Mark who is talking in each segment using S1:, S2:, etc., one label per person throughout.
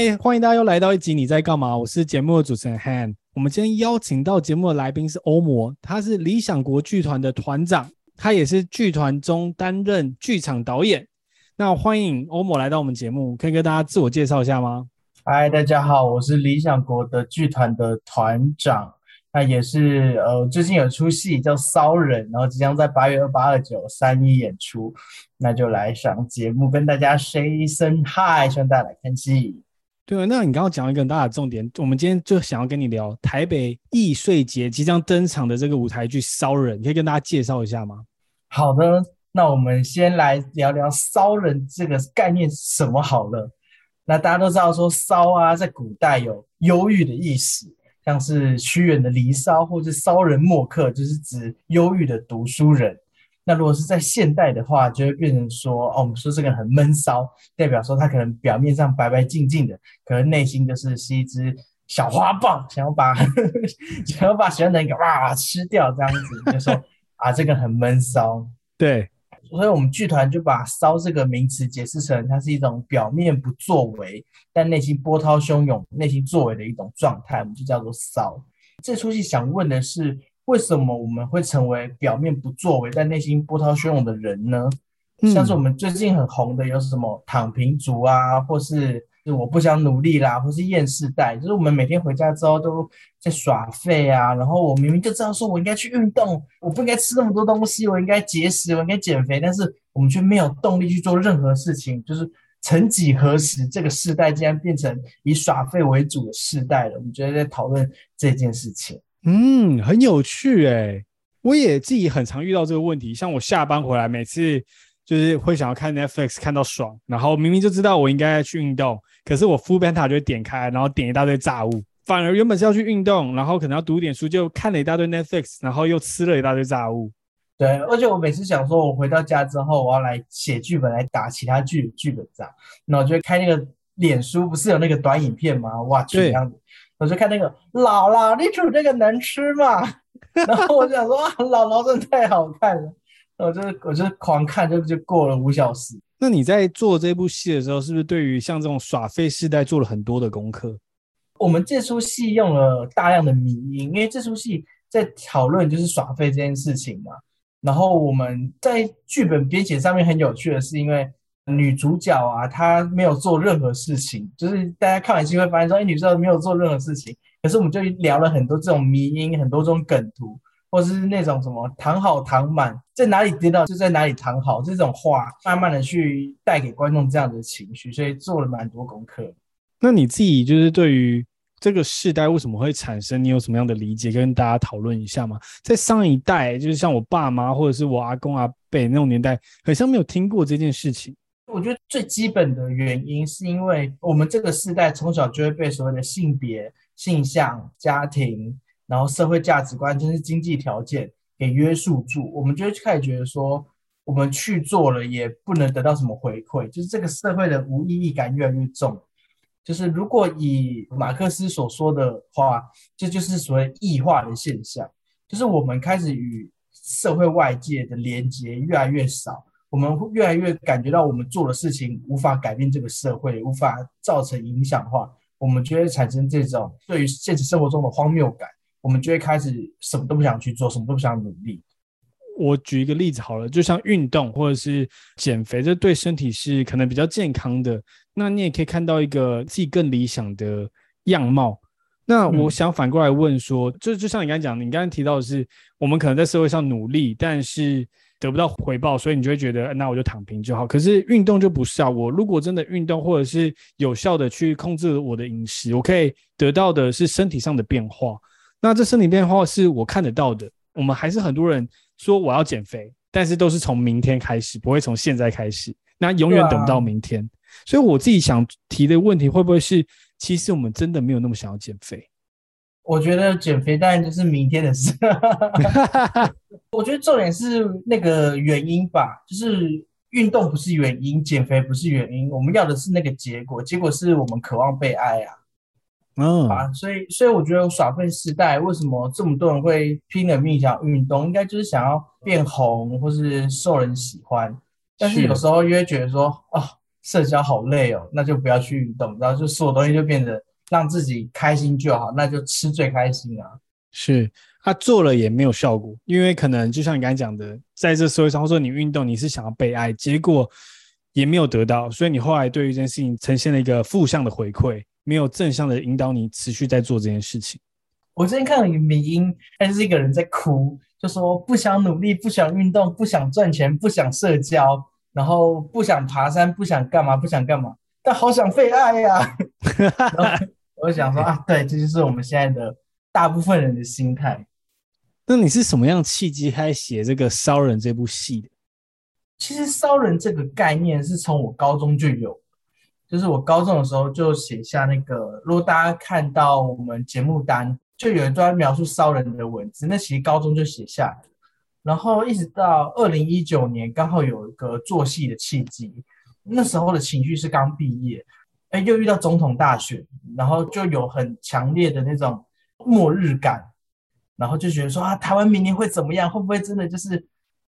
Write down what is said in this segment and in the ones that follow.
S1: 嗨，欢迎大家又来到一集你在干嘛？我是节目的主持人 Han。我们今天邀请到节目的来宾是欧摩，他是理想国剧团的团长，他也是剧团中担任剧场导演。那欢迎欧摩来到我们节目，可以跟大家自我介绍一下吗？
S2: 嗨，大家好，我是理想国的剧团的团长，那也是呃最近有出戏叫《骚人》，然后即将在八月二八二九三一演出，那就来上节目跟大家 say 一声 hi，希望大家来看戏。
S1: 对，那你刚刚讲了一个很大的重点，我们今天就想要跟你聊台北艺穗节即将登场的这个舞台剧《骚人》，你可以跟大家介绍一下吗？
S2: 好的，那我们先来聊聊“骚人”这个概念是什么好了。那大家都知道说“骚”啊，在古代有忧郁的意思，像是屈原的《离骚》或是“骚人墨客”，就是指忧郁的读书人。那如果是在现代的话，就会变成说，哦，我们说这个人很闷骚，代表说他可能表面上白白净净的，可能内心就是是一只小花豹，想要把 想要把喜欢的人给哇吃掉，这样子就说啊，这个很闷骚。对，所以我们剧团就把“骚”这个名词解释成，它是一种表面不作为，但内心波涛汹涌、内心作为的一种状态，我们就叫做“骚”。这出戏想问的是。为什么我们会成为表面不作为但内心波涛汹涌的人呢？嗯、像是我们最近很红的有什么躺平族啊，或是我不想努力啦，或是厌世代，就是我们每天回家之后都在耍废啊。然后我明明就知道说我应该去运动，我不应该吃那么多东西，我应该节食，我应该减肥，但是我们却没有动力去做任何事情。就是曾几何时，这个世代竟然变成以耍废为主的世代了。我们觉得在讨论这件事情。
S1: 嗯，很有趣诶，我也自己很常遇到这个问题。像我下班回来，每次就是会想要看 Netflix 看到爽，然后明明就知道我应该去运动，可是我 full 卡就会点开，然后点一大堆炸物，反而原本是要去运动，然后可能要读点书，就看了一大堆 Netflix，然后又吃了一大堆炸物。
S2: 对，而且我每次想说，我回到家之后，我要来写剧本，来打其他剧剧本这样，那我就会开那个脸书，不是有那个短影片吗？哇，这样子。我就看那个姥姥，你煮这个能吃吗？然后我就想说，姥姥真的太好看了，我就我就狂看，就就过了五小时。
S1: 那你在做这部戏的时候，是不是对于像这种耍废世代做了很多的功课？
S2: 我们这出戏用了大量的迷因，因为这出戏在讨论就是耍废这件事情嘛。然后我们在剧本编写上面很有趣的是，因为。女主角啊，她没有做任何事情，就是大家看完戏会发现说，哎，女主角没有做任何事情。可是我们就聊了很多这种迷因，很多这种梗图，或者是那种什么躺好躺满，在哪里跌倒就在哪里躺好这种话，慢慢的去带给观众这样的情绪，所以做了蛮多功课。
S1: 那你自己就是对于这个世代为什么会产生，你有什么样的理解，跟大家讨论一下吗？在上一代，就是像我爸妈或者是我阿公阿伯那种年代，好像没有听过这件事情。
S2: 我觉得最基本的原因是因为我们这个世代从小就会被所谓的性别、性向、家庭，然后社会价值观，甚至经济条件给约束住，我们就会开始觉得说，我们去做了也不能得到什么回馈，就是这个社会的无意义感越来越重。就是如果以马克思所说的话，这就是所谓异化的现象，就是我们开始与社会外界的连接越来越少。我们会越来越感觉到，我们做的事情无法改变这个社会，无法造成影响的话，我们就会产生这种对于现实生活中的荒谬感，我们就会开始什么都不想去做，什么都不想努力。
S1: 我举一个例子好了，就像运动或者是减肥，这对身体是可能比较健康的。那你也可以看到一个自己更理想的样貌。那我想反过来问说，嗯、就就像你刚才讲，你刚才提到的是，我们可能在社会上努力，但是。得不到回报，所以你就会觉得，那我就躺平就好。可是运动就不是啊，我如果真的运动，或者是有效的去控制我的饮食，我可以得到的是身体上的变化。那这身体变化是我看得到的。我们还是很多人说我要减肥，但是都是从明天开始，不会从现在开始。那永远等不到明天。啊、所以我自己想提的问题，会不会是其实我们真的没有那么想要减肥？
S2: 我觉得减肥当然就是明天的事。我觉得重点是那个原因吧，就是运动不是原因，减肥不是原因，我们要的是那个结果，结果是我们渴望被爱啊。嗯啊，所以所以我觉得耍废时代为什么这么多人会拼了命想运动，应该就是想要变红或是受人喜欢，但是有时候又会觉得说啊、哦，社交好累哦，那就不要去运动，然后就所有东西就变得。让自己开心就好，那就吃最开心啊！
S1: 是，他、啊、做了也没有效果，因为可能就像你刚才讲的，在这社会上，或者说你运动，你是想要被爱，结果也没有得到，所以你后来对于这件事情呈现了一个负向的回馈，没有正向的引导你持续在做这件事情。
S2: 我之前看到一个迷因，还是一个人在哭，就说不想努力，不想运动，不想赚钱，不想社交，然后不想爬山，不想干嘛，不想干嘛，但好想被爱呀、啊！我想说啊，对，这就是我们现在的大部分人的心态。
S1: 那你是什么样契机开始写这个《骚人》这部戏的？
S2: 其实“骚人”这个概念是从我高中就有，就是我高中的时候就写下那个，如果大家看到我们节目单，就有一段描述骚人的文字，那其实高中就写下来。然后一直到二零一九年，刚好有一个做戏的契机，那时候的情绪是刚毕业。哎，又遇到总统大选，然后就有很强烈的那种末日感，然后就觉得说啊，台湾明年会怎么样？会不会真的就是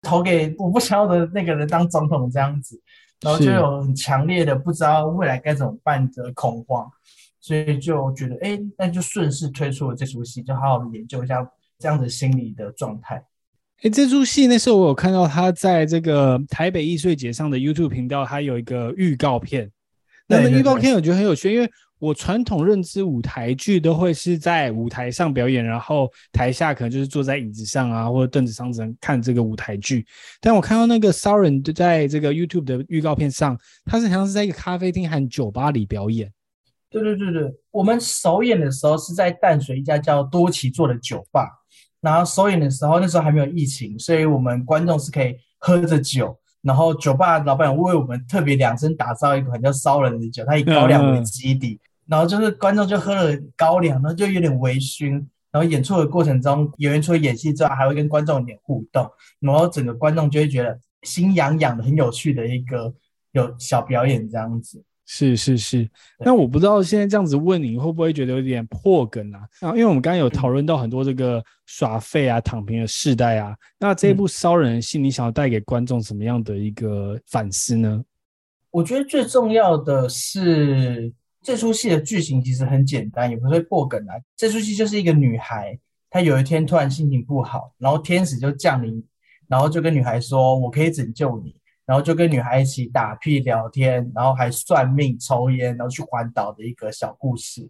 S2: 投给我不想要的那个人当总统这样子？然后就有很强烈的不知道未来该怎么办的恐慌，所以就觉得哎，那就顺势推出了这出戏，就好好的研究一下这样子心理的状态。
S1: 哎，这出戏那时候我有看到他在这个台北艺穗节上的 YouTube 频道，他有一个预告片。那么预告片我觉得很有趣，因为我传统认知舞台剧都会是在舞台上表演，然后台下可能就是坐在椅子上啊或者凳子上只能看这个舞台剧。但我看到那个骚人就在这个 YouTube 的预告片上，他是好像是在一个咖啡厅和酒吧里表演。
S2: 对对对对，我们首演的时候是在淡水一家叫多奇做的酒吧，然后首演的时候那时候还没有疫情，所以我们观众是可以喝着酒。然后酒吧老板为我们特别量身打造一款叫烧人的酒，他以高粱为基底，嗯、然后就是观众就喝了高粱，然后就有点微醺。然后演出的过程中，演员除了演戏之外，还会跟观众有点互动，然后整个观众就会觉得心痒痒的，很有趣的一个有小表演这样子。
S1: 是是是，那我不知道现在这样子问你会不会觉得有点破梗啊？啊，因为我们刚刚有讨论到很多这个耍废啊、躺平的世代啊，那这一部骚人的戏，你想要带给观众什么样的一个反思呢？
S2: 我觉得最重要的是这出戏的剧情其实很简单，也不会破梗啊。这出戏就是一个女孩，她有一天突然心情不好，然后天使就降临，然后就跟女孩说：“我可以拯救你。”然后就跟女孩一起打屁聊天，然后还算命、抽烟，然后去环岛的一个小故事。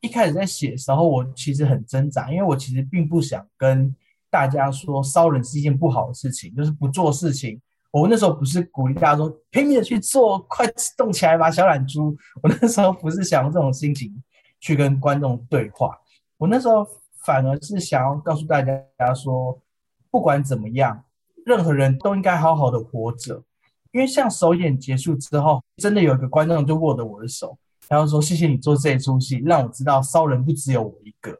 S2: 一开始在写的时候，我其实很挣扎，因为我其实并不想跟大家说骚人是一件不好的事情，就是不做事情。我那时候不是鼓励大家说拼命的去做，快动起来吧，小懒猪。我那时候不是想用这种心情去跟观众对话，我那时候反而是想要告诉大家说，不管怎么样，任何人都应该好好的活着。因为像首演结束之后，真的有一个观众就握着我的手，然后说：“谢谢你做这一出戏，让我知道骚人不只有我一个。”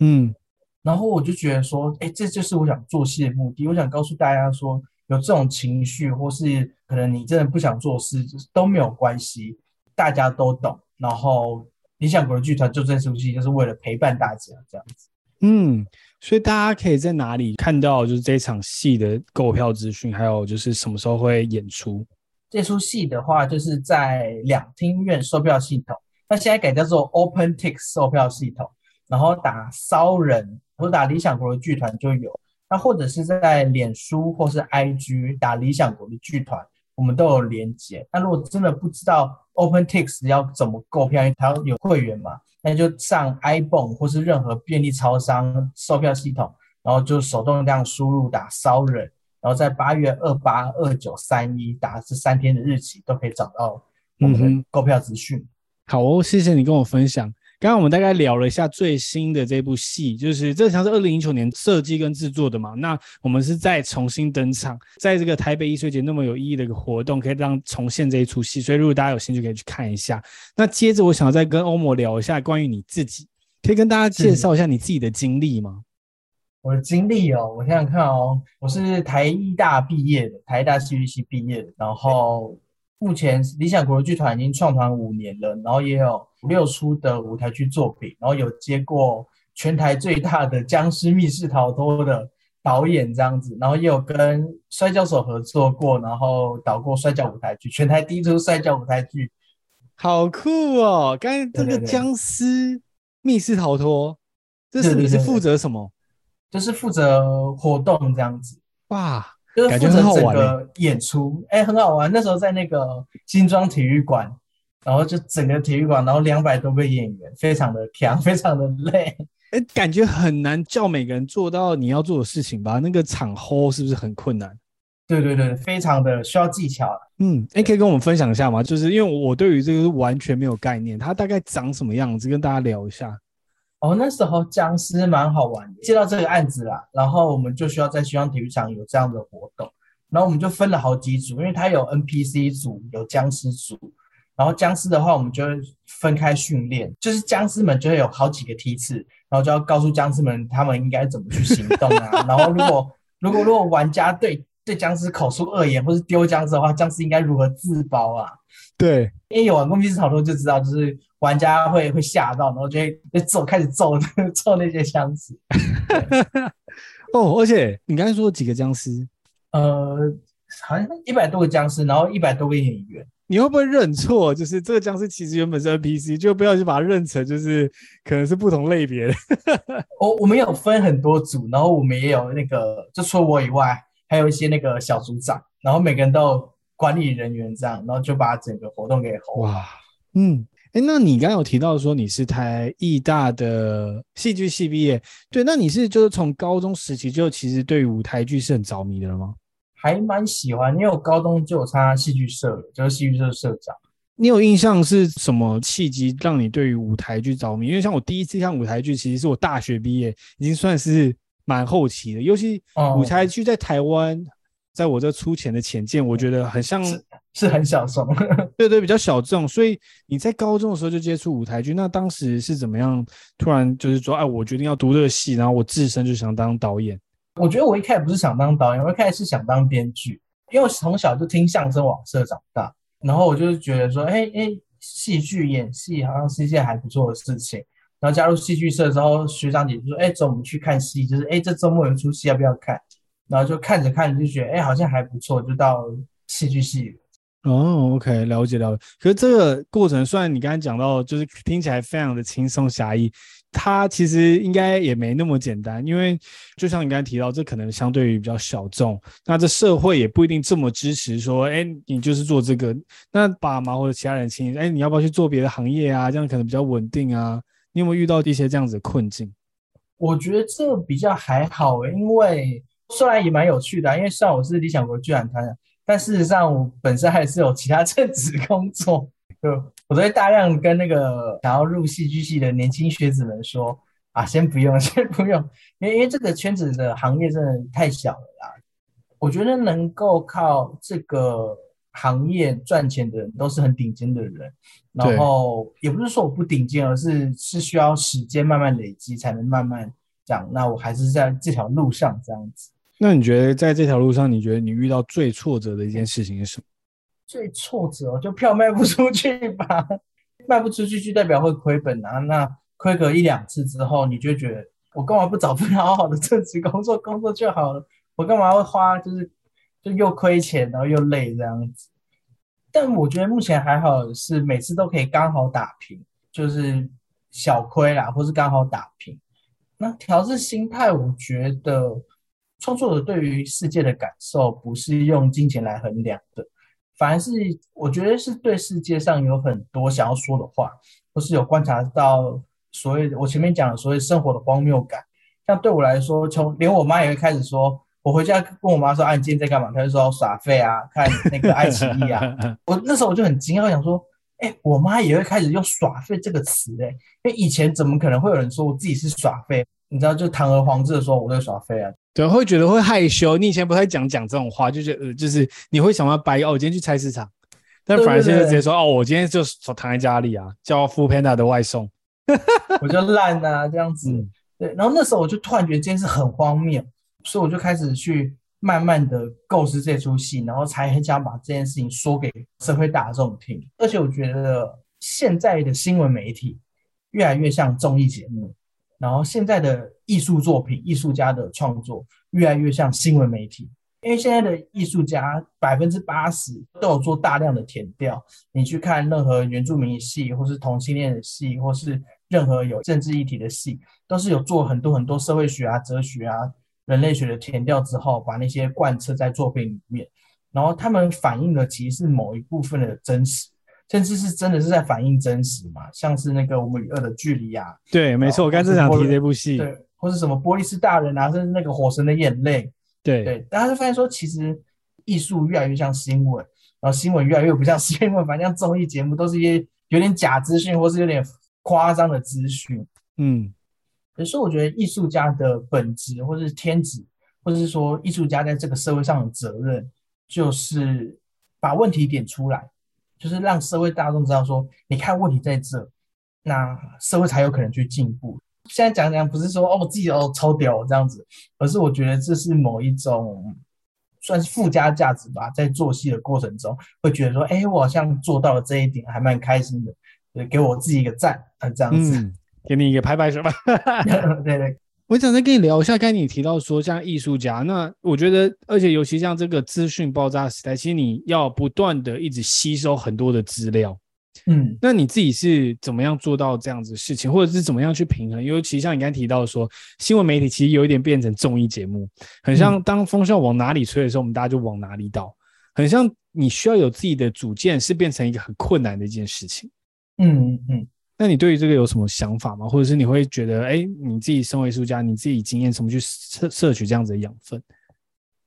S2: 嗯，然后我就觉得说：“哎，这就是我想做戏的目的。我想告诉大家说，有这种情绪，或是可能你真的不想做事，就是都没有关系，大家都懂。然后理想国的剧团做这出戏，就是为了陪伴大家这样子。”
S1: 嗯。所以大家可以在哪里看到就是这场戏的购票资讯，还有就是什么时候会演出？
S2: 这出戏的话，就是在两厅院售票系统，那现在改叫做 OpenTix 售票系统，然后打骚人或者打理想国的剧团就有，那或者是在脸书或是 IG 打理想国的剧团，我们都有连接。那如果真的不知道 OpenTix 要怎么购票，因为它有会员嘛。那就上 ibon 或是任何便利超商售票系统，然后就手动这样输入打骚人，然后在八月二八、二九、三一打这三天的日期都可以找到我们的购票资讯。
S1: 好哦，谢谢你跟我分享。刚刚我们大概聊了一下最新的这部戏，就是这像是二零一九年设计跟制作的嘛。那我们是再重新登场，在这个台北艺术节那么有意义的一个活动，可以让重现这一出戏。所以如果大家有兴趣，可以去看一下。那接着我想要再跟欧摩聊一下关于你自己，可以跟大家介绍一下你自己的经历吗？
S2: 我的经历哦，我想想看哦，我是台艺大毕业的，台大戏剧系毕业的，然后。目前理想国剧团已经创团五年了，然后也有五六出的舞台剧作品，然后有接过全台最大的僵尸密室逃脱的导演这样子，然后也有跟摔跤手合作过，然后导过摔跤舞台剧，全台第一出摔跤舞台剧，
S1: 好酷哦！刚才这个僵尸密室逃脱，这是你是负责什么？
S2: 就是负责活动这样子，
S1: 哇。
S2: 就是负责整个演出，哎、欸，很好玩。那时候在那个新庄体育馆，然后就整个体育馆，然后两百多个演员，非常的强，非常的累。
S1: 哎、欸，感觉很难叫每个人做到你要做的事情吧？那个场 hold 是不是很困难？
S2: 对对对，非常的需要技巧。
S1: 嗯，哎、欸，可以跟我们分享一下吗？就是因为我对于这个完全没有概念，它大概长什么样子，跟大家聊一下。
S2: 哦，那时候僵尸蛮好玩的，接到这个案子啦，然后我们就需要在希望体育场有这样的活动，然后我们就分了好几组，因为它有 NPC 组，有僵尸组，然后僵尸的话，我们就会分开训练，就是僵尸们就会有好几个梯次，然后就要告诉僵尸们他们应该怎么去行动啊，然后如果如果如果玩家对对僵尸口出恶言或是丢僵尸的话，僵尸应该如何自保啊？
S1: 对，
S2: 因为有玩过密室逃脱就知道，就是。玩家会会吓到，然后就会就揍，开始揍揍那些僵尸。
S1: 哦，而且你刚才说几个僵尸？
S2: 呃，好像一百多个僵尸，然后一百多个演员。
S1: 你会不会认错？就是这个僵尸其实原本是 NPC，就不要去把它认成就是可能是不同类别的。
S2: 我 我们有分很多组，然后我们也有那个，就除了我以外，还有一些那个小组长，然后每个人都有管理人员这样，然后就把整个活动给。
S1: 哇，嗯。哎，那你刚刚有提到说你是台艺大的戏剧系毕业，对，那你是就是从高中时期就其实对于舞台剧是很着迷的了吗？
S2: 还蛮喜欢，因为我高中就有参加戏剧社了，就是戏剧社社长。
S1: 你有印象是什么契机让你对于舞台剧着迷？因为像我第一次看舞台剧，其实是我大学毕业，已经算是蛮后期的，尤其舞台剧在台湾。哦在我这粗浅的浅见，我觉得很像
S2: 是，是很小众，
S1: 对对，比较小众。所以你在高中的时候就接触舞台剧，那当时是怎么样？突然就是说，哎，我决定要读这个戏，然后我自身就想当导演。
S2: 我觉得我一开始不是想当导演，我一开始是想当编剧，因为我从小就听相声网社长大，然后我就觉得说，哎哎，戏剧演戏好像是一件还不错的事情。然后加入戏剧社之后，学长姐就说，哎，走，我们去看戏，就是哎，这周末有出戏，要不要看？然后就看着看着就觉得，哎，好像还不错，就到戏剧系。
S1: 哦，OK，了解了解。可是这个过程，虽然你刚才讲到，就是听起来非常的轻松侠义，它其实应该也没那么简单。因为就像你刚才提到，这可能相对于比较小众，那这社会也不一定这么支持说，哎，你就是做这个。那爸妈或者其他人亲，哎，你要不要去做别的行业啊？这样可能比较稳定啊。你有没有遇到一些这样子的困境？
S2: 我觉得这比较还好，因为。虽然也蛮有趣的，因为虽然我是理想国剧团团，但事实上我本身还是有其他 正职工作。就我都会大量跟那个想要入戏剧系的年轻学子们说啊，先不用，先不用，因为因为这个圈子的行业真的太小了啦。我觉得能够靠这个行业赚钱的人都是很顶尖的人，然后也不是说我不顶尖，而是是需要时间慢慢累积才能慢慢讲。那我还是在这条路上这样子。
S1: 那你觉得在这条路上，你觉得你遇到最挫折的一件事情是什么？
S2: 最挫折就票卖不出去吧，卖不出去就代表会亏本啊。那亏个一两次之后，你就觉得我干嘛不找份好好的正职工作工作就好了？我干嘛会花就是就又亏钱然后又累这样子？但我觉得目前还好，是每次都可以刚好打平，就是小亏啦，或是刚好打平。那调试心态，我觉得。创作者对于世界的感受不是用金钱来衡量的，反而是我觉得是对世界上有很多想要说的话，或是有观察到所谓的我前面讲的所谓生活的荒谬感。像对我来说，从连我妈也会开始说，我回家跟我妈说：“啊，你今天在干嘛？”她就说：“耍废啊，看那个爱奇艺啊。”我那时候我就很惊讶，我想说：“哎，我妈也会开始用耍废这个词，哎，因为以前怎么可能会有人说我自己是耍废？你知道，就堂而皇之的说我在耍废啊？
S1: 对，会觉得会害羞。你以前不太讲讲这种话，就觉得、呃、就是你会想要掰哦，我今天去菜市场，但反而现在直接说哦，我今天就躺在家里啊，叫 Foodpanda 的外送，
S2: 我就烂啊这样子。嗯、对，然后那时候我就突然觉得这件事很荒谬，所以我就开始去慢慢的构思这出戏，然后才很想把这件事情说给社会大众听。而且我觉得现在的新闻媒体越来越像综艺节目。然后现在的艺术作品、艺术家的创作越来越像新闻媒体，因为现在的艺术家百分之八十都有做大量的填调。你去看任何原住民戏，或是同性恋的戏，或是任何有政治议题的戏，都是有做很多很多社会学啊、哲学啊、人类学的填调之后，把那些贯彻在作品里面。然后他们反映的其实是某一部分的真实。甚至是真的是在反映真实嘛？像是那个《我们与恶的距离》啊，
S1: 对，没错，我刚才正想提这部戏，
S2: 对，或是什么《波利斯大人》啊，甚至那个《火神的眼泪》，
S1: 对
S2: 对，大家就发现说，其实艺术越来越像新闻，然后新闻越来越不像新闻，反正像综艺节目都是一些有点假资讯，或是有点夸张的资讯，
S1: 嗯，
S2: 可是我觉得艺术家的本质，或是天职，或者是说艺术家在这个社会上的责任，就是把问题点出来。就是让社会大众知道说，你看问题在这，那社会才有可能去进步。现在讲讲不是说哦，我自己哦超屌这样子，而是我觉得这是某一种算是附加价值吧，在做戏的过程中会觉得说，哎，我好像做到了这一点，还蛮开心的，对，给我自己一个赞啊，这样子，
S1: 嗯，给你一个拍拍手吧，
S2: 对 对。
S1: 我想再跟你聊一下，刚才你提到说像艺术家，那我觉得，而且尤其像这个资讯爆炸时代，其实你要不断的一直吸收很多的资料，
S2: 嗯，
S1: 那你自己是怎么样做到这样子事情，或者是怎么样去平衡？尤其像你刚才提到说，新闻媒体其实有一点变成综艺节目，很像当风向往哪里吹的时候，我们大家就往哪里倒，很像你需要有自己的主见，是变成一个很困难的一件事情。
S2: 嗯嗯嗯。
S1: 那你对于这个有什么想法吗？或者是你会觉得，哎，你自己身为艺术家，你自己经验怎么去摄摄取这样子的养分？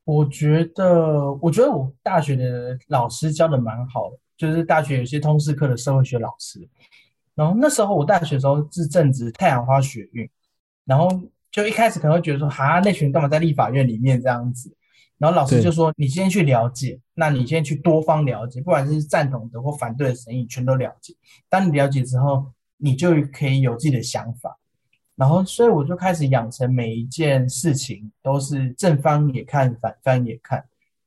S2: 我觉得，我觉得我大学的老师教的蛮好的，就是大学有些通识课的社会学老师。然后那时候我大学的时候是正值太阳花学运，然后就一开始可能会觉得说，哈，那群人干嘛在立法院里面这样子？然后老师就说，你先去了解，那你先去多方了解，不管是赞同的或反对的声音，全都了解。当你了解之后，你就可以有自己的想法，然后，所以我就开始养成每一件事情都是正方也看，反方也看，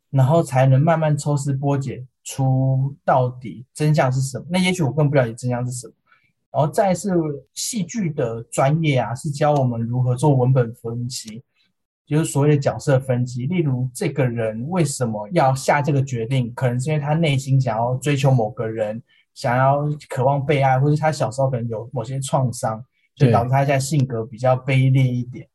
S2: 然后才能慢慢抽丝剥茧出到底真相是什么。那也许我更不了解真相是什么。然后再是戏剧的专业啊，是教我们如何做文本分析，就是所谓的角色分析。例如，这个人为什么要下这个决定，可能是因为他内心想要追求某个人。想要渴望被爱，或者他小时候可能有某些创伤，就导致他现在性格比较卑劣一点。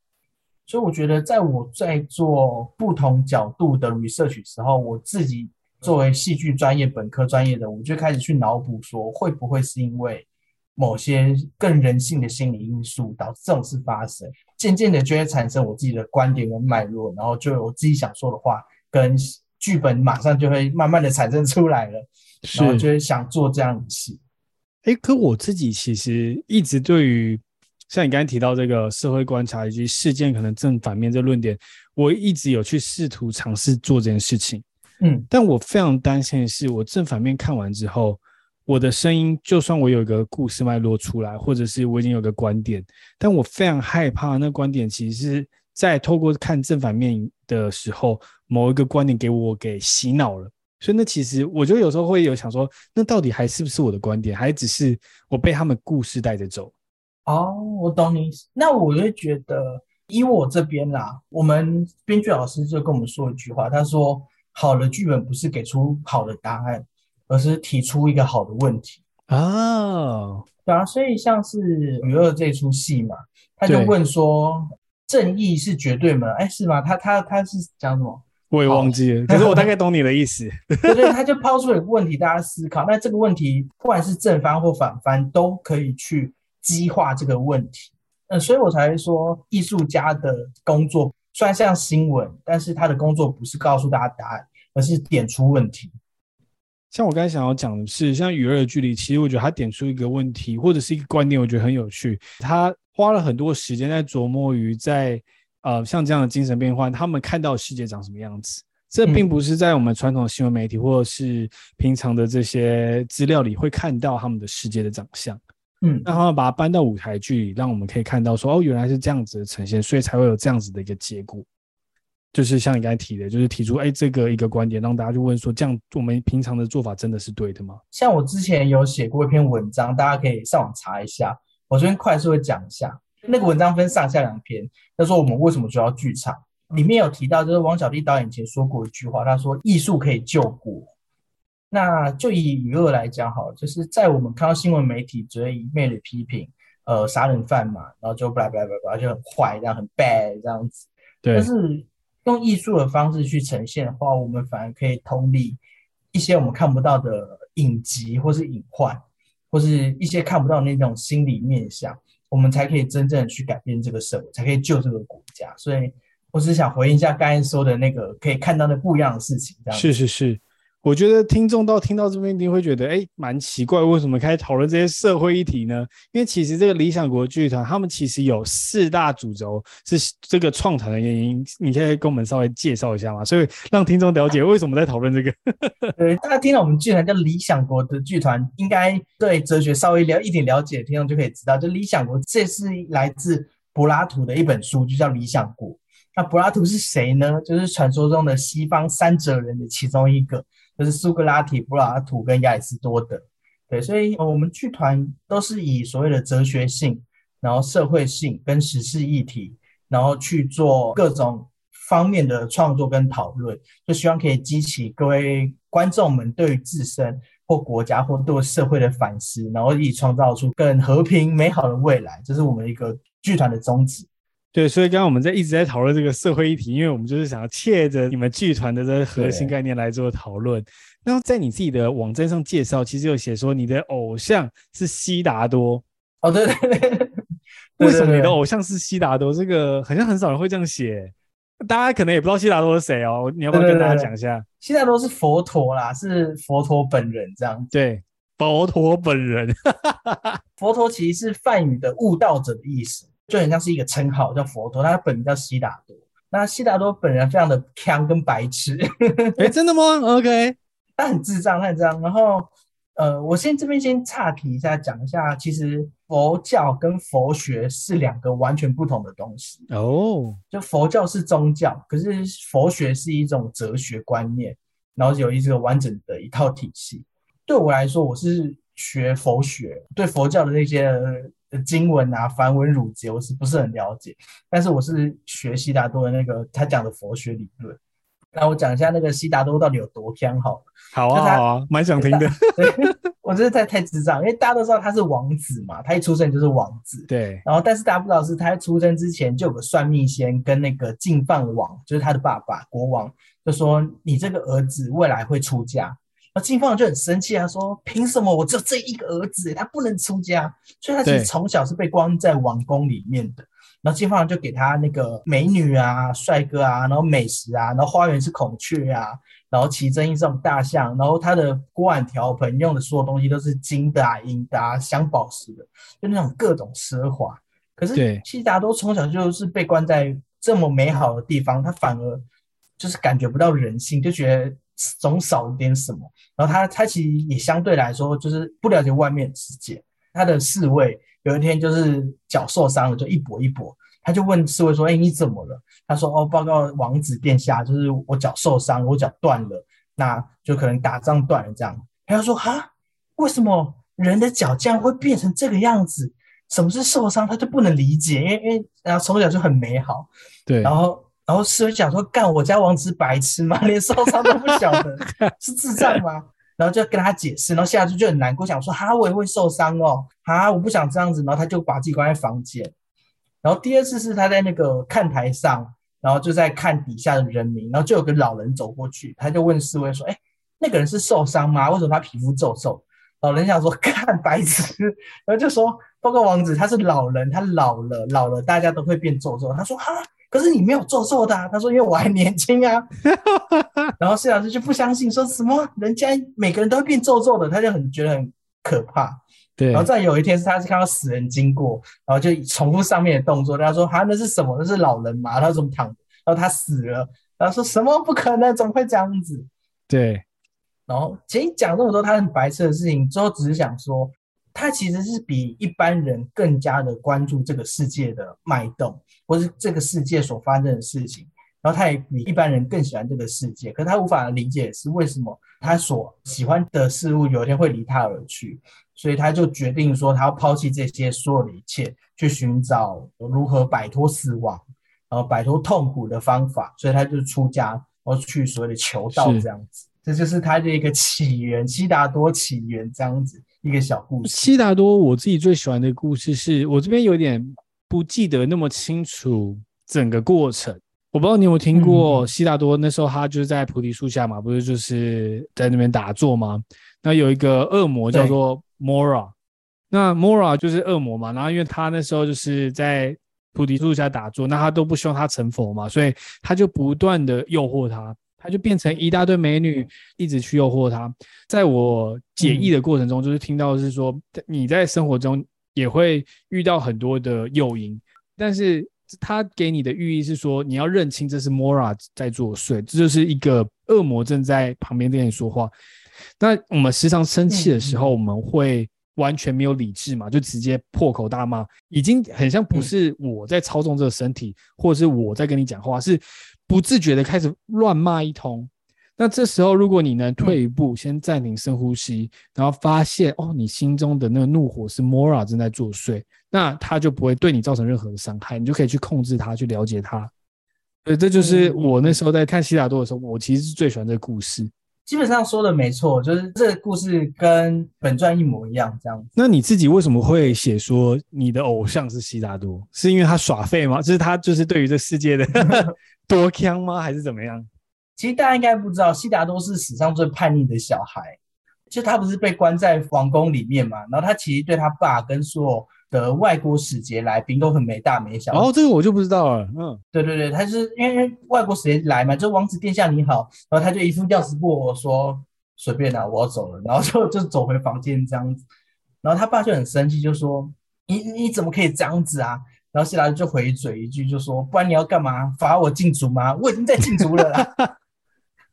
S2: 所以我觉得，在我在做不同角度的 research 时候，我自己作为戏剧专业本科专业的，我就开始去脑补说，会不会是因为某些更人性的心理因素导致这种事发生？渐渐的就会产生我自己的观点跟脉络，然后就有我自己想说的话，跟剧本马上就会慢慢的产生出来了。然后就是想做这样的戏，
S1: 哎，可我自己其实一直对于像你刚才提到这个社会观察以及事件可能正反面这论点，我一直有去试图尝试做这件事情，
S2: 嗯，
S1: 但我非常担心的是，我正反面看完之后，我的声音就算我有一个故事脉络出来，或者是我已经有个观点，但我非常害怕那观点其实是在透过看正反面的时候，某一个观点给我给洗脑了。所以那其实我就有时候会有想说，那到底还是不是我的观点，还只是我被他们故事带着走？
S2: 哦，我懂你意思。那我就觉得，以我这边啦，我们编剧老师就跟我们说一句话，他说：“好的剧本不是给出好的答案，而是提出一个好的问题。”
S1: 哦，
S2: 对啊。所以像是《与恶》这出戏嘛，他就问说：“正义是绝对吗？”哎，是吗？他他他是讲什么？
S1: 我也忘记了，可是我大概懂你的意思。
S2: 对对，他就抛出了一个问题，大家思考。那这个问题，不管是正方或反方，都可以去激化这个问题。嗯，所以我才会说，艺术家的工作虽然像新闻，但是他的工作不是告诉大家答案，而是点出问题。
S1: 像我刚才想要讲的是，像与恶的距离，其实我觉得他点出一个问题，或者是一个观点，我觉得很有趣。他花了很多时间在琢磨于在呃像这样的精神病患，他们看到世界长什么样子。这并不是在我们传统新闻媒体或者是平常的这些资料里会看到他们的世界的长相。嗯，那他们把它搬到舞台剧里，让我们可以看到说，哦，原来是这样子的呈现，所以才会有这样子的一个结果。就是像你刚才提的，就是提出哎这个一个观点，让大家就问说，这样我们平常的做法真的是对的吗？
S2: 像我之前有写过一篇文章，大家可以上网查一下。我这边快速的讲一下，那个文章分上下两篇。他说我们为什么需要剧场？里面有提到，就是王小弟导演以前说过一句话，他说艺术可以救国。那就以娱乐来讲好了，就是在我们看到新闻媒体只会一昧的批评，呃，杀人犯嘛，然后就巴拉巴拉巴拉就很坏，这样很 bad 这样子。对。但是用艺术的方式去呈现的话，我们反而可以通理一些我们看不到的隐疾，或是隐患，或是一些看不到的那种心理面向，我们才可以真正去改变这个社会，才可以救这个国家。所以，我只想回应一下刚才说的那个，可以看到的不一样的事情。这样
S1: 是是是。我觉得听众到听到这边一定会觉得，哎，蛮奇怪，为什么开始讨论这些社会议题呢？因为其实这个理想国剧团，他们其实有四大主轴是这个创团的原因，你可以跟我们稍微介绍一下吗？所以让听众了解为什么在讨论这个。
S2: 对，大家听到我们剧团叫理想国的剧团，应该对哲学稍微了一点了解听众就可以知道，就理想国这是来自柏拉图的一本书，就叫《理想国》。那柏拉图是谁呢？就是传说中的西方三哲人的其中一个。就是苏格拉底、柏拉图跟亚里士多德，对，所以我们剧团都是以所谓的哲学性，然后社会性跟时事议题，然后去做各种方面的创作跟讨论，就希望可以激起各位观众们对于自身或国家或对社会的反思，然后以创造出更和平美好的未来，这是我们一个剧团的宗旨。
S1: 对，所以刚刚我们在一直在讨论这个社会议题，因为我们就是想要切着你们剧团的这个核心概念来做讨论。那在你自己的网站上介绍，其实有写说你的偶像是悉达多。
S2: 哦，对对对。
S1: 为什么你的偶像是悉达多？这个好像很少人会这样写，大家可能也不知道悉达多是谁哦。你要不要跟大家讲一下？
S2: 悉达多是佛陀啦，是佛陀本人这样。
S1: 对，佛陀本人。
S2: 佛陀其实是梵语的悟道者的意思。就很像是一个称号，叫佛陀，他本名叫悉达多。那悉达多本人非常的锵跟白痴，
S1: 哎、欸，真的吗？OK，
S2: 他很智障，他很智障。然后，呃，我先这边先岔题一下，讲一下，其实佛教跟佛学是两个完全不同的东西。哦、oh.，就佛教是宗教，可是佛学是一种哲学观念，然后有一个完整的一套体系。对我来说，我是学佛学，对佛教的那些。经文啊，梵文儒节我是不是很了解？但是我是学悉达多的那个他讲的佛学理论。那我讲一下那个悉达多到底有多偏好了。
S1: 好啊，好啊，蛮想听的。
S2: 对，我觉得太太智障，因为大家都知道他是王子嘛，他一出生就是王子。
S1: 对。
S2: 然后，但是大家不知道是他在出生之前就有个算命仙跟那个净饭王，就是他的爸爸国王，就说你这个儿子未来会出家。那净饭王就很生气，他说：“凭什么我只有这一个儿子，他不能出家？”所以，他其实从小是被关在王宫里面的。然后，净饭王就给他那个美女啊、帅哥啊，然后美食啊，然后花园是孔雀啊，然后奇珍异兽大象，然后他的锅碗瓢盆用的所有东西都是金的啊、银的啊、镶宝石的，就那种各种奢华。可是，悉达多从小就是被关在这么美好的地方，他反而就是感觉不到人性，就觉得。总少一点什么，然后他他其实也相对来说就是不了解外面的世界。他的侍卫有一天就是脚受伤了，就一跛一跛，他就问侍卫说：“哎，你怎么了？”他说：“哦，报告王子殿下，就是我脚受伤，我脚断了，那就可能打仗断了这样。”他就说：“哈，为什么人的脚这样会变成这个样子？什么是受伤？他就不能理解，因为因为然后从小就很美好，
S1: 对，
S2: 然后。”然后侍卫想说：“干，我家王子白痴吗？连受伤都不晓得，是智障吗？”然后就跟他解释，然后下次就很难过，想说：“哈，我也会受伤哦，哈，我不想这样子。”然后他就把自己关在房间。然后第二次是他在那个看台上，然后就在看底下的人民，然后就有个老人走过去，他就问侍卫说：“哎，那个人是受伤吗？为什么他皮肤皱皱？”老人想说：“看白痴。”然后就说：“报告王子，他是老人，他老了，老了大家都会变皱皱。”他说：“哈。”可是你没有皱皱的啊，他说，因为我还年轻啊。然后谢老师就不相信，说什么人家每个人都会变皱皱的，他就很觉得很可怕。
S1: 对，
S2: 然后再有一天是他是看到死人经过，然后就重复上面的动作，他说：“哈，那是什么？那是老人嘛？他怎么躺？然后他死了。”然后说什么不可能？怎么会这样子？
S1: 对。
S2: 然后其实讲这么多他很白痴的事情，最后只是想说，他其实是比一般人更加的关注这个世界的脉动，或是这个世界所发生的事情。然后他也比一般人更喜欢这个世界，可是他无法理解是为什么他所喜欢的事物有一天会离他而去。所以他就决定说，他要抛弃这些所有的一切，去寻找如何摆脱死亡，然后摆脱痛苦的方法。所以他就出家，然后去所谓的求道这样子。这就是它的一个起源，悉达多起源这样子一个小故事。
S1: 悉达多，我自己最喜欢的故事是我这边有点不记得那么清楚整个过程。我不知道你有没有听过悉达多，那时候他就是在菩提树下嘛，不是就是在那边打坐吗？那有一个恶魔叫做。Mora，那 Mora 就是恶魔嘛，然后因为他那时候就是在菩提树下打坐，那他都不希望他成佛嘛，所以他就不断的诱惑他，他就变成一大堆美女，一直去诱惑他。在我解译的过程中，就是听到是说你在生活中也会遇到很多的诱因，但是他给你的寓意是说你要认清这是 Mora 在作祟，这就是一个恶魔正在旁边跟你说话。那我们时常生气的时候，我们会完全没有理智嘛，就直接破口大骂，已经很像不是我在操纵这个身体，或者是我在跟你讲话，是不自觉的开始乱骂一通。那这时候，如果你能退一步，先暂停深呼吸，然后发现哦，你心中的那个怒火是 Mora 正在作祟，那他就不会对你造成任何的伤害，你就可以去控制他，去了解他。对，这就是我那时候在看悉达多的时候，我其实是最喜欢这个故事。
S2: 基本上说的没错，就是这个故事跟本传一模一样这样子。
S1: 那你自己为什么会写说你的偶像是悉达多？是因为他耍废吗？就是他就是对于这世界的 多腔吗？还是怎么样？
S2: 其实大家应该不知道，悉达多是史上最叛逆的小孩。就他不是被关在皇宫里面嘛，然后他其实对他爸跟所有的外国使节来宾都很没大没小。
S1: 哦，这个我就不知道了。嗯，
S2: 对对对，他是因为外国使节来嘛，就王子殿下你好，然后他就一副吊死不活说随便啦，我要走了，然后就就走回房间这样子。然后他爸就很生气，就说你你怎么可以这样子啊？然后悉达多就回嘴一句，就说不然你要干嘛？罚我禁足吗？我已经在禁足了啦。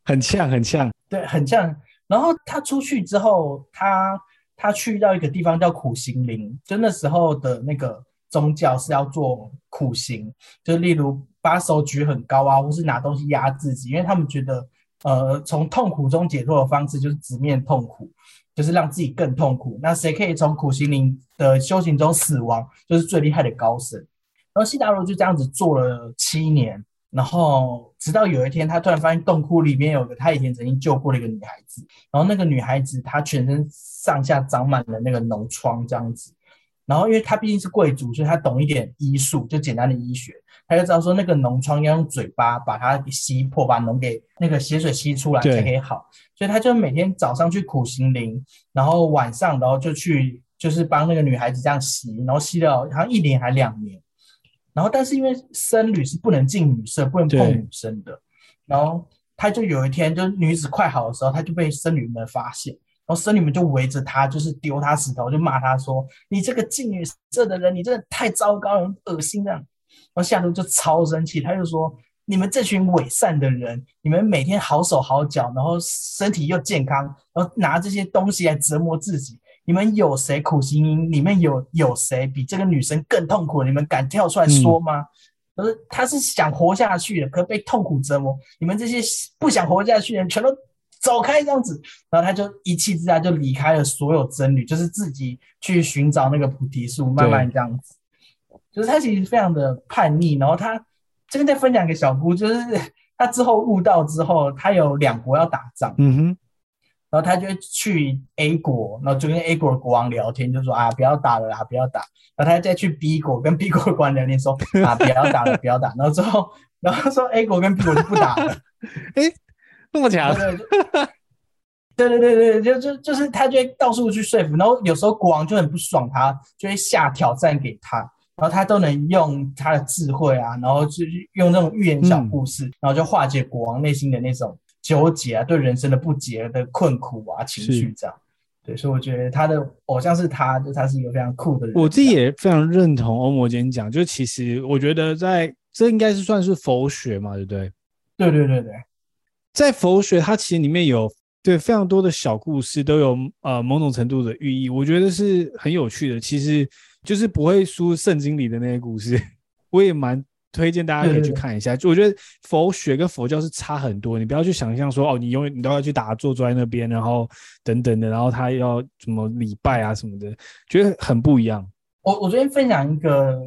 S1: 很呛，很呛，
S2: 对，很呛。然后他出去之后，他他去到一个地方叫苦行林，就那时候的那个宗教是要做苦行，就例如把手举很高啊，或是拿东西压自己，因为他们觉得，呃，从痛苦中解脱的方式就是直面痛苦，就是让自己更痛苦。那谁可以从苦行林的修行中死亡，就是最厉害的高僧。然后悉达罗就这样子做了七年。然后，直到有一天，他突然发现洞窟里面有个他以前曾经救过的一个女孩子。然后那个女孩子，她全身上下长满了那个脓疮，这样子。然后，因为她毕竟是贵族，所以她懂一点医术，就简单的医学，她就知道说那个脓疮要用嘴巴把它给吸破，把脓给那个血水吸出来才可以好。所以她就每天早上去苦行林，然后晚上然后就去就是帮那个女孩子这样吸，然后吸了好像一年还两年。然后，但是因为僧侣是不能进女色，不能碰女生的。然后他就有一天，就是女子快好的时候，他就被僧侣们发现。然后僧侣们就围着他，就是丢他石头，就骂他说：“你这个进女色的人，你真的太糟糕了，恶心这样。”然后悉达多就超生气，他就说：“你们这群伪善的人，你们每天好手好脚，然后身体又健康，然后拿这些东西来折磨自己。”你们有谁苦行营里面有有谁比这个女生更痛苦？你们敢跳出来说吗？可、嗯、是他是想活下去的，可是被痛苦折磨。你们这些不想活下去的人，全都走开这样子。然后他就一气之下就离开了所有僧侣，就是自己去寻找那个菩提树，慢慢这样子。就是他其实非常的叛逆。然后他这边再分享一个小故事，就是他之后悟道之后，他有两国要打仗。嗯哼。然后他就去 A 国，然后就跟 A 国的国王聊天，就说啊，不要打了啦，不要打。然后他再去 B 国，跟 B 国的国王聊天说啊，不要打了，不要打。然后之后，然后说 A 国跟 B 国就不打了。
S1: 哎，这么强？
S2: 对对对对，就就就是他就会到处去说服。然后有时候国王就很不爽他，他就会下挑战给他，然后他都能用他的智慧啊，然后就用那种寓言小故事，嗯、然后就化解国王内心的那种。纠结啊，对人生的不解的困苦啊情绪这样。对，所以我觉得他的偶像是他，就他是一个非常酷的人。
S1: 我自己也非常认同欧摩今天讲，就其实我觉得在这应该是算是佛学嘛，对不对？
S2: 对对对对，
S1: 在佛学它其实里面有对非常多的小故事，都有呃某种程度的寓意，我觉得是很有趣的。其实就是不会输圣经里的那些故事，我也蛮。推荐大家可以去看一下，就我觉得佛学跟佛教是差很多，你不要去想象说哦，你永远你都要去打坐坐在那边，然后等等的，然后他要什么礼拜啊什么的，觉得很不一样。
S2: 我我昨天分享一个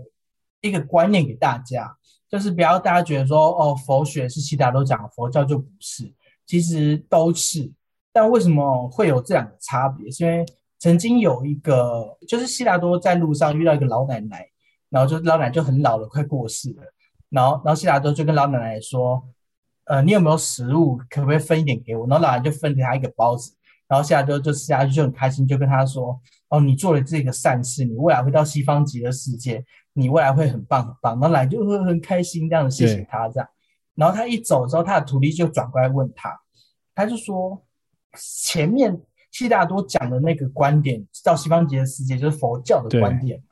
S2: 一个观念给大家，就是不要大家觉得说哦，佛学是悉达多讲，佛教就不是，其实都是。但为什么会有这两个差别？是因为曾经有一个，就是悉达多在路上遇到一个老奶奶。然后就老奶奶就很老了，快过世了。然后，然后悉达多就跟老奶奶说：“呃，你有没有食物？可不可以分一点给我？”然后老奶奶就分给他一个包子。然后悉达多就吃下去就很开心，就跟他说：“哦，你做了这个善事，你未来会到西方极乐世界，你未来会很棒很棒。”然后奶奶就会很开心这样子谢谢他这样。然后他一走之后，他的徒弟就转过来问他，他就说：“前面悉达多讲的那个观点，到西方极乐世界就是佛教的观点。”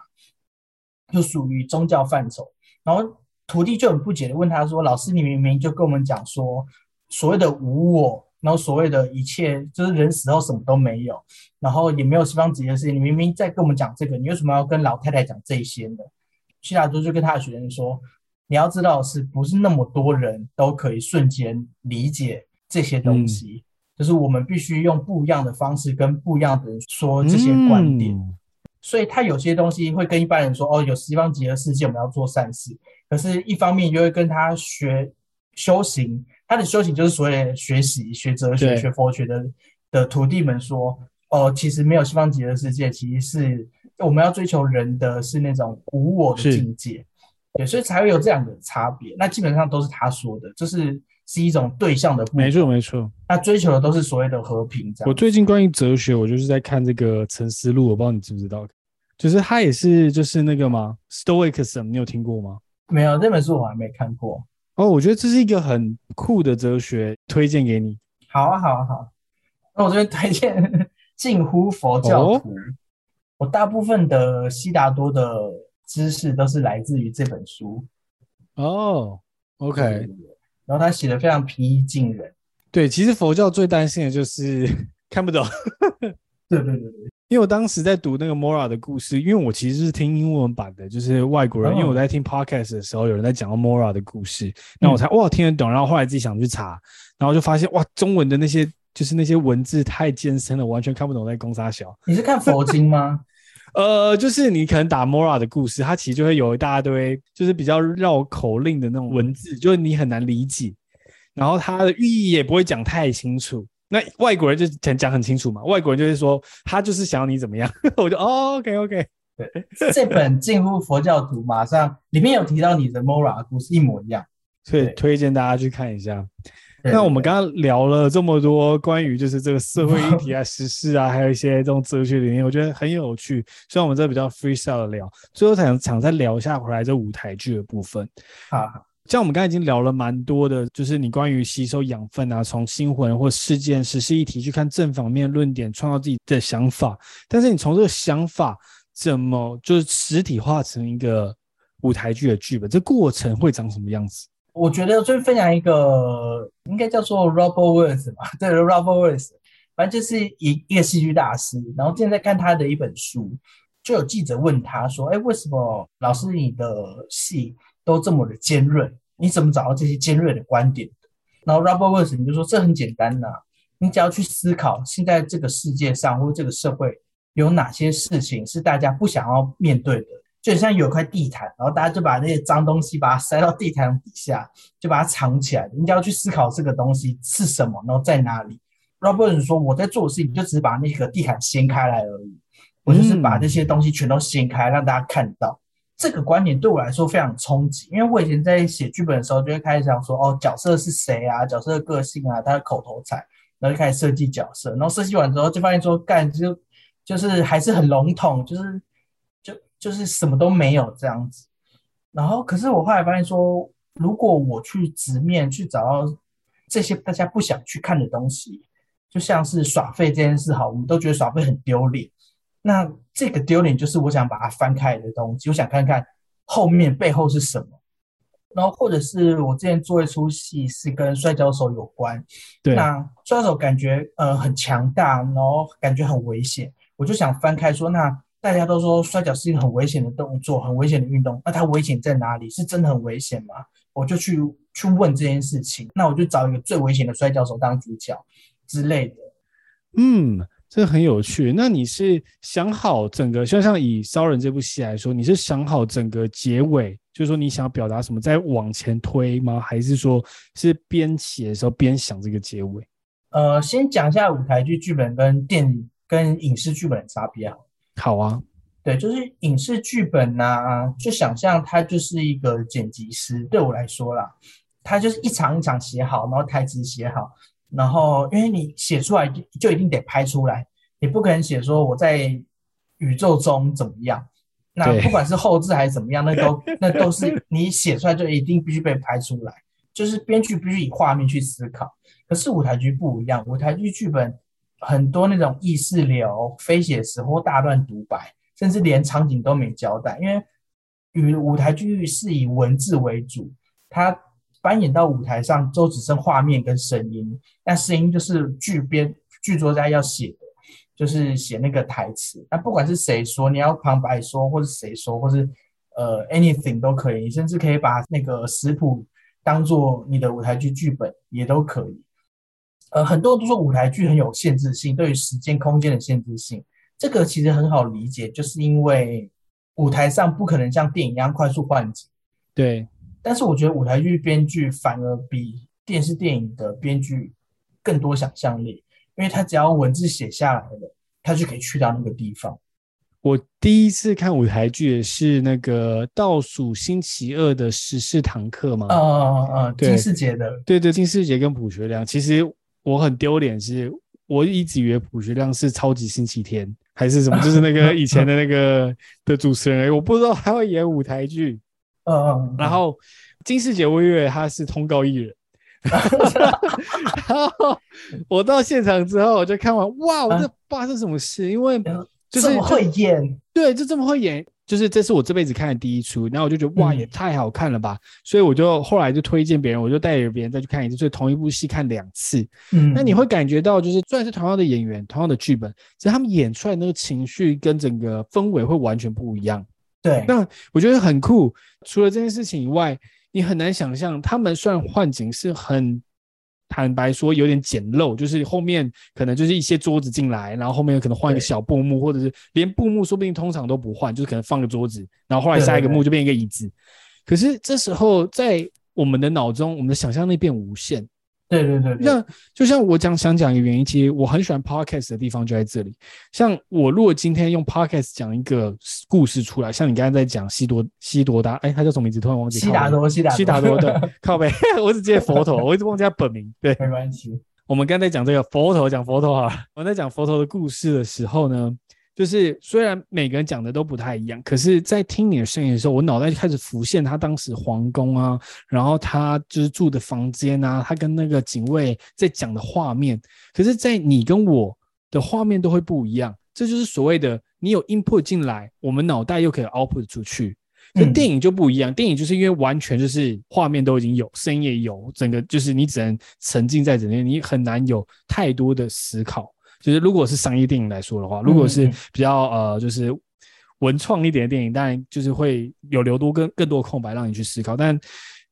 S2: 就属于宗教范畴，然后徒弟就很不解的问他说：“老师，你明明就跟我们讲说，所谓的无我，然后所谓的一切就是人死后什么都没有，然后也没有西方极乐世界，你明明在跟我们讲这个，你为什么要跟老太太讲这些呢？”悉达多就跟他的学生说：“你要知道是，不是那么多人都可以瞬间理解这些东西，嗯、就是我们必须用不一样的方式跟不一样的人说这些观点。嗯”所以他有些东西会跟一般人说哦，有西方极乐世界，我们要做善事。可是，一方面又会跟他学修行，他的修行就是所谓的学习、学哲学、学佛学的的徒弟们说哦，其实没有西方极乐世界，其实是我们要追求人的是那种无我的境界。对，所以才会有这样的差别。那基本上都是他说的，就是是一种对象的不同。
S1: 没错，没错。
S2: 那追求的都是所谓的和平。这样。
S1: 我最近关于哲学，我就是在看这个沉思录，我不知道你知不知道。就是他也是就是那个吗？Stoicism，你有听过吗？
S2: 没有，这本书我还没看过。
S1: 哦，我觉得这是一个很酷的哲学，推荐给你。
S2: 好啊，好啊，好。那我这边推荐近乎佛教徒。哦、我大部分的悉达多的知识都是来自于这本书。
S1: 哦，OK。
S2: 然后他写的非常平易近人。
S1: 对，其实佛教最担心的就是 看不懂。
S2: 对对对对。
S1: 因为我当时在读那个 Mora 的故事，因为我其实是听英文版的，就是外国人。因为我在听 Podcast 的时候，有人在讲到 Mora 的故事，那我才哇听得懂。然后后来自己想去查，然后就发现哇，中文的那些就是那些文字太艰深了，完全看不懂在攻三小。
S2: 你是看佛经吗？
S1: 呃，就是你可能打 Mora 的故事，它其实就会有一大堆就是比较绕口令的那种文字，就是你很难理解，然后它的寓意也不会讲太清楚。那外国人就讲讲很清楚嘛，外国人就会说他就是想要你怎么样，我就哦，OK OK，
S2: 对，这 本进入佛教徒马上里面有提到你的 Mora 的故事一模一样，
S1: 所以推荐大家去看一下。那我们刚刚聊了这么多关于就是这个社会议题啊、时事啊，还有一些这种哲学理念，我觉得很有趣。虽然我们这比较 freestyle 的聊，最后想想再聊一下回来这舞台剧的部分。
S2: 啊。
S1: 像我们刚才已经聊了蛮多的，就是你关于吸收养分啊，从新闻或事件、时事议题去看正反面论点，创造自己的想法。但是你从这个想法怎么就是实体化成一个舞台剧的剧本，这过程会长什么样子？
S2: 我觉得就分享一个，应该叫做 Robert Wills 吧，对，Robert Wills，反正就是一一个戏剧大师。然后今天在看他的一本书，就有记者问他说：“哎，为什么老师你的戏？”都这么的尖锐，你怎么找到这些尖锐的观点？然后 Robert Woods 你就说：“这很简单呐、你只要去思考，现在这个世界上或这个社会有哪些事情是大家不想要面对的，就很像有块地毯，然后大家就把那些脏东西把它塞到地毯底下，就把它藏起来。你只要去思考这个东西是什么，然后在哪里。”Robert Wilson 说：“我在做的事情就只是把那个地毯掀开来而已，我就是把这些东西全都掀开，让大家看到。”这个观点对我来说非常冲击，因为我以前在写剧本的时候，就会开始想说，哦，角色是谁啊？角色的个性啊，他的口头禅，然后就开始设计角色，然后设计完之后，就发现说，干就就是还是很笼统，就是就就是什么都没有这样子。然后，可是我后来发现说，如果我去直面去找到这些大家不想去看的东西，就像是耍废这件事，好，我们都觉得耍废很丢脸。那这个丢脸就是我想把它翻开的东西，我想看看后面背后是什么。然后或者是我之前做一出戏是跟摔跤手有关，
S1: 对，
S2: 那摔跤手感觉呃很强大，然后感觉很危险，我就想翻开说，那大家都说摔跤是一个很危险的动作，很危险的运动，那它危险在哪里？是真的很危险吗？我就去去问这件事情，那我就找一个最危险的摔跤手当主角之类的，
S1: 嗯。这个很有趣。那你是想好整个，就像以《骚人》这部戏来说，你是想好整个结尾，就是说你想要表达什么，再往前推吗？还是说是边写的时候边想这个结尾？
S2: 呃，先讲一下舞台剧剧本跟电影跟影视剧本的差别好。
S1: 好啊，
S2: 对，就是影视剧本呐、啊，就想象他就是一个剪辑师，对我来说啦，他就是一场一场写好，然后台词写好。然后，因为你写出来就就一定得拍出来，你不可能写说我在宇宙中怎么样。那不管是后置还是怎么样，那都 那都是你写出来就一定必须被拍出来。就是编剧必须以画面去思考。可是舞台剧不一样，舞台剧剧本很多那种意识流、非写实或大段独白，甚至连场景都没交代。因为与舞台剧是以文字为主，它。搬演到舞台上，都只剩画面跟声音。那声音就是剧编剧作家要写的，就是写那个台词。那不管是谁说，你要旁白说，或是谁说，或是呃 anything 都可以。你甚至可以把那个食谱当做你的舞台剧剧本，也都可以。呃，很多人都说舞台剧很有限制性，对于时间空间的限制性，这个其实很好理解，就是因为舞台上不可能像电影一样快速换景。
S1: 对。
S2: 但是我觉得舞台剧编剧反而比电视电影的编剧更多想象力，因为他只要文字写下来了，他就可以去到那个地方。
S1: 我第一次看舞台剧也是那个倒数星期二的十四堂课嘛，
S2: 嗯嗯嗯，金士杰的，
S1: 对对，金士杰跟卜学良。其实我很丢脸，是我一直以为卜学亮是超级星期天还是什么，就是那个以前的那个 的主持人，我不知道他会演舞台剧。
S2: 嗯嗯，
S1: 然后金士杰我以为他是通告艺人，然后我到现场之后，我就看完，哇，我这发生什么事？因为就是
S2: 会演，
S1: 对，就这么会演，就是这是我这辈子看的第一出，然后我就觉得哇，也太好看了吧！所以我就后来就推荐别人，我就带着别人再去看一次，所以同一部戏看两次。嗯，那你会感觉到，就是虽然是同样的演员，同样的剧本，其实他们演出来那个情绪跟整个氛围会完全不一样。
S2: 对，
S1: 那我觉得很酷。除了这件事情以外，你很难想象，他们虽然换景是很坦白说有点简陋，就是后面可能就是一些桌子进来，然后后面可能换一个小布幕，或者是连布幕说不定通常都不换，就是可能放个桌子，然后后来下一个幕就变一个椅子。可是这时候在我们的脑中，我们的想象力变无限。
S2: 对对对，
S1: 那就像我讲想讲一个原因，其实我很喜欢 podcast 的地方就在这里。像我如果今天用 podcast 讲一个故事出来，像你刚才在讲西多西多达，哎，他叫什么名字？突然忘记。
S2: 西达多，西达
S1: 西达多，对，靠北，我只记得佛头，我一直忘记他本名。对，
S2: 没关系。
S1: 我们刚才讲这个佛头，讲佛头哈，我在讲佛头的故事的时候呢。就是虽然每个人讲的都不太一样，可是，在听你的声音的时候，我脑袋就开始浮现他当时皇宫啊，然后他就是住的房间啊，他跟那个警卫在讲的画面。可是，在你跟我的画面都会不一样，这就是所谓的你有 input 进来，我们脑袋又可以 output 出去。那电影就不一样，电影就是因为完全就是画面都已经有，声音也有，整个就是你只能沉浸在里面，你很难有太多的思考。就是如果是商业电影来说的话，如果是比较呃就是文创一点的电影，当然就是会有留多更更多空白让你去思考。但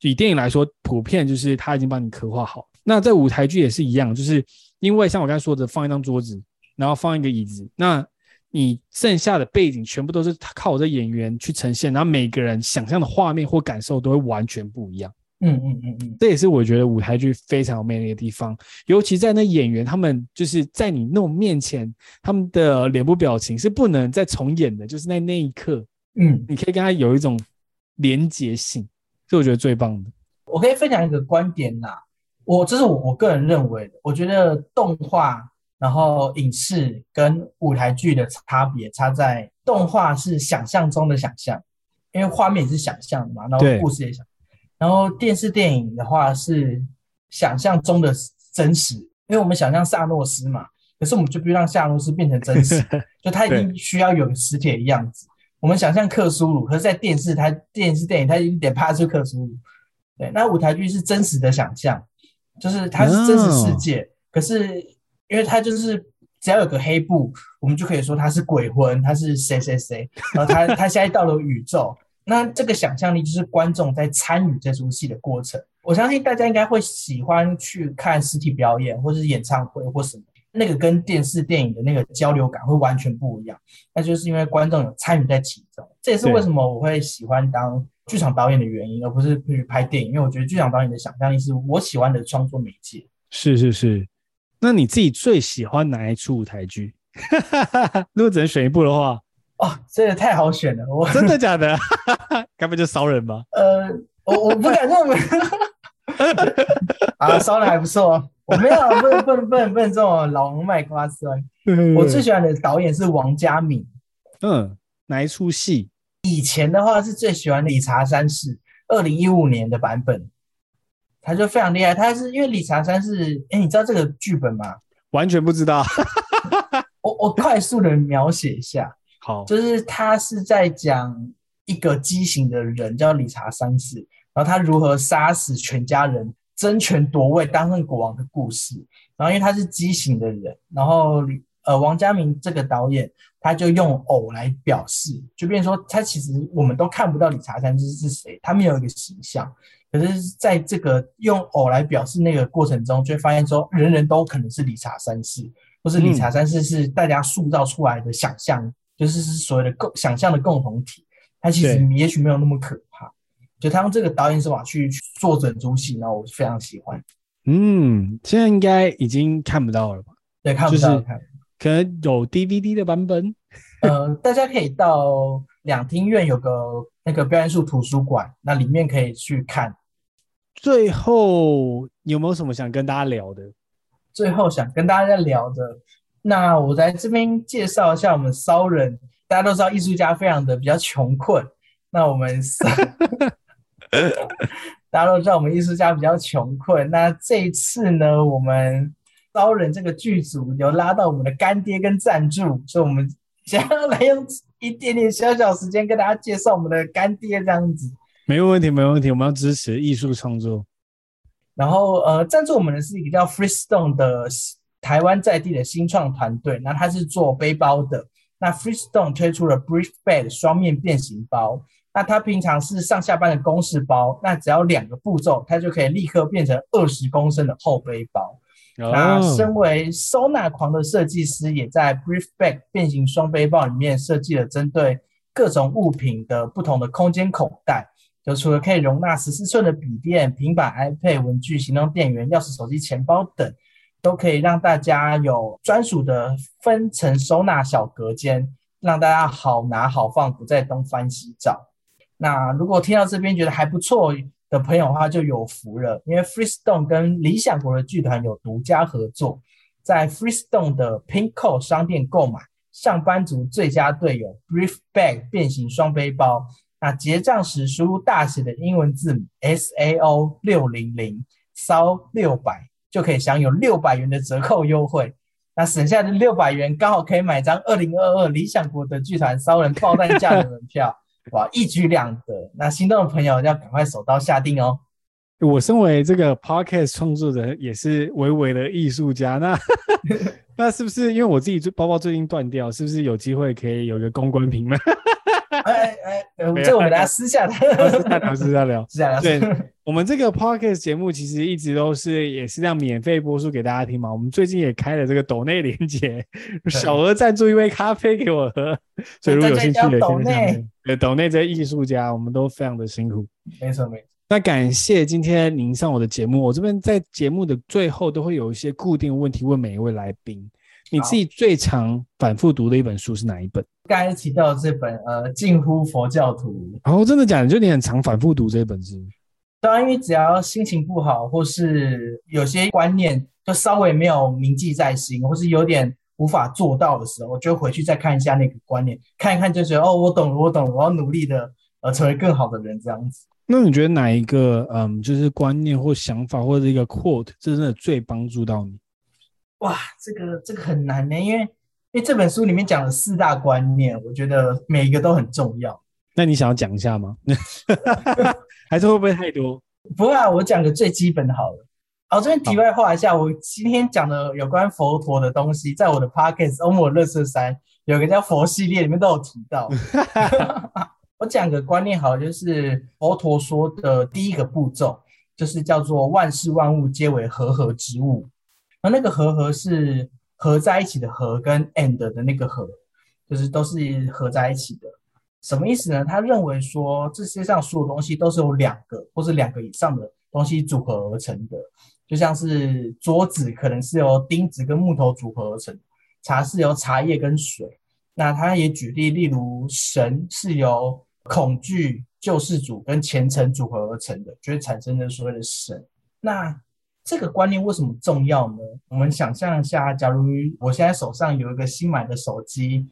S1: 以电影来说，普遍就是他已经帮你刻画好。那在舞台剧也是一样，就是因为像我刚才说的，放一张桌子，然后放一个椅子，那你剩下的背景全部都是靠我的演员去呈现，然后每个人想象的画面或感受都会完全不一样。
S2: 嗯嗯嗯嗯，
S1: 这也是我觉得舞台剧非常有魅力的地方，尤其在那演员他们就是在你那种面前，他们的脸部表情是不能再重演的，就是在那一刻，嗯，你可以跟他有一种连结性，是我觉得最棒的。
S2: 我可以分享一个观点啦，我这是我我个人认为的，我觉得动画然后影视跟舞台剧的差别差在动画是想象中的想象，因为画面也是想象的嘛，然后故事也想。然后电视电影的话是想象中的真实，因为我们想象萨诺斯嘛，可是我们就不让萨诺斯变成真实，就他一定需要有个实体的样子。我们想象克苏鲁，可是在电视他电视电影他一点拍出克苏鲁。对，那舞台剧是真实的想象，就是它是真实世界，哦、可是因为它就是只要有个黑布，我们就可以说它是鬼魂，它是谁谁谁，然后他他现在到了宇宙，那这个想象力就是观众在参与这出戏的过程。我相信大家应该会喜欢去看实体表演，或者是演唱会或什么。那个跟电视电影的那个交流感会完全不一样，那就是因为观众有参与在其中，这也是为什么我会喜欢当剧场导演的原因，而不是去拍电影。因为我觉得剧场导演的想象力是我喜欢的创作媒介。是是是，
S1: 那你自己最喜欢哪一出舞台剧？如果只能选一部的话，
S2: 哦，这也太好选了，我
S1: 真的假的？该不就烧人吗？
S2: 呃，我我不敢认为。啊，烧人还不错。我没有，不能不能不能不能这种老王卖瓜酸。我最喜欢的导演是王家敏。
S1: 嗯，哪一出戏？
S2: 以前的话是最喜欢理查三世，二零一五年的版本，他就非常厉害。他是因为理查三世，哎，你知道这个剧本吗？
S1: 完全不知道。
S2: 我我快速的描写一下。
S1: 好，
S2: 就是他是在讲一个畸形的人叫理查三世，然后他如何杀死全家人。争权夺位、当上国王的故事，然后因为他是畸形的人，然后呃，王家明这个导演他就用偶来表示，就变成说他其实我们都看不到理查三世是谁，他没有一个形象，可是在这个用偶来表示那个过程中，就会发现说人人都可能是理查三世，或是理查三世是大家塑造出来的想象，嗯、就是是所谓的共想象的共同体，它其实也许没有那么可怕。就他用这个导演手法去做整出戏，然后我非常喜欢。
S1: 嗯，现在应该已经看不到了吧？
S2: 对，看不到，
S1: 就是可能有 DVD 的版本。
S2: 呃，大家可以到两厅院有个那个表演术图书馆，那里面可以去看。
S1: 最后有没有什么想跟大家聊的？
S2: 最后想跟大家聊的，那我在这边介绍一下我们骚人。大家都知道艺术家非常的比较穷困，那我们。大家都知道我们艺术家比较穷困，那这一次呢，我们骚人这个剧组有拉到我们的干爹跟赞助，所以我们想要来用一点点小小时间跟大家介绍我们的干爹这样子。
S1: 没有问题，没有问题，我们要支持艺术创作。
S2: 然后呃，赞助我们的是一个叫 Freestone 的台湾在地的新创团队，那他是做背包的。那 Freestone 推出了 Brief Bag 双面变形包。那它平常是上下班的公事包，那只要两个步骤，它就可以立刻变成二十公升的厚背包。Oh. 那身为收纳狂的设计师，也在 Brief Bag 变形双背包里面设计了针对各种物品的不同的空间口袋。就除了可以容纳十四寸的笔电、平板、iPad、文具、行动电源、钥匙、手机、钱包等，都可以让大家有专属的分层收纳小隔间，让大家好拿好放，不再东翻西找。那如果听到这边觉得还不错的朋友的话，就有福了，因为 Freestone 跟理想国的剧团有独家合作，在 Freestone 的 Pinko 商店购买上班族最佳队友 Brief Bag 变形双背包，那结账时输入大写的英文字母 S A O 六零零骚六百，就可以享有六百元的折扣优惠。那省下的六百元刚好可以买张二零二二理想国的剧团骚人爆弹价的门票。哇，一举两得！那心动的朋友要赶快手刀下定哦。
S1: 我身为这个 podcast 创作者，也是微微的艺术家，那 那是不是因为我自己包包最近断掉，是不是有机会可以有个公关品呢？
S2: 哎哎，这我们大家 私下聊，
S1: 私下聊，私下聊，
S2: 私下聊。
S1: 对，我们这个 podcast 节目其实一直都是也是这样免费播出给大家听嘛。我们最近也开了这个抖内连接，小额赞助一杯咖啡给我喝。所以如果有兴趣的，抖内，对，抖内这些艺术家，我们都非常的辛苦。
S2: 没错没错。
S1: 那感谢今天您上我的节目，我这边在节目的最后都会有一些固定问题问每一位来宾。你自己最常反复读的一本书是哪一本？
S2: 刚才提到的这本，呃，近乎佛教徒。
S1: 哦，真的假的？就你很常反复读这本书？
S2: 当然，因为只要心情不好，或是有些观念就稍微没有铭记在心，或是有点无法做到的时候，我就回去再看一下那个观念，看一看就觉得哦，我懂了，我懂了，我要努力的呃成为更好的人这样子。
S1: 那你觉得哪一个嗯，就是观念或想法或者一个 quote，真的最帮助到你？
S2: 哇，这个这个很难呢，因为因为这本书里面讲了四大观念，我觉得每一个都很重要。
S1: 那你想要讲一下吗？还是会不会太多？
S2: 不会啊，我讲个最基本的好了。好，这边题外话一下，我今天讲的有关佛陀的东西，在我的 podcast《欧姆乐色山》有个叫佛系列，里面都有提到。我讲个观念好，就是佛陀说的第一个步骤，就是叫做万事万物皆为和合之物。而那个和合是合在一起的合，跟 and 的那个合，就是都是合在一起的。什么意思呢？他认为说，这世界上所有东西都是由两个或是两个以上的东西组合而成的。就像是桌子可能是由钉子跟木头组合而成，茶是由茶叶跟水。那他也举例，例如神是由恐惧、救世主跟虔诚组合而成的，就会产生的所谓的神。那这个观念为什么重要呢？我们想象一下，假如我现在手上有一个新买的手机，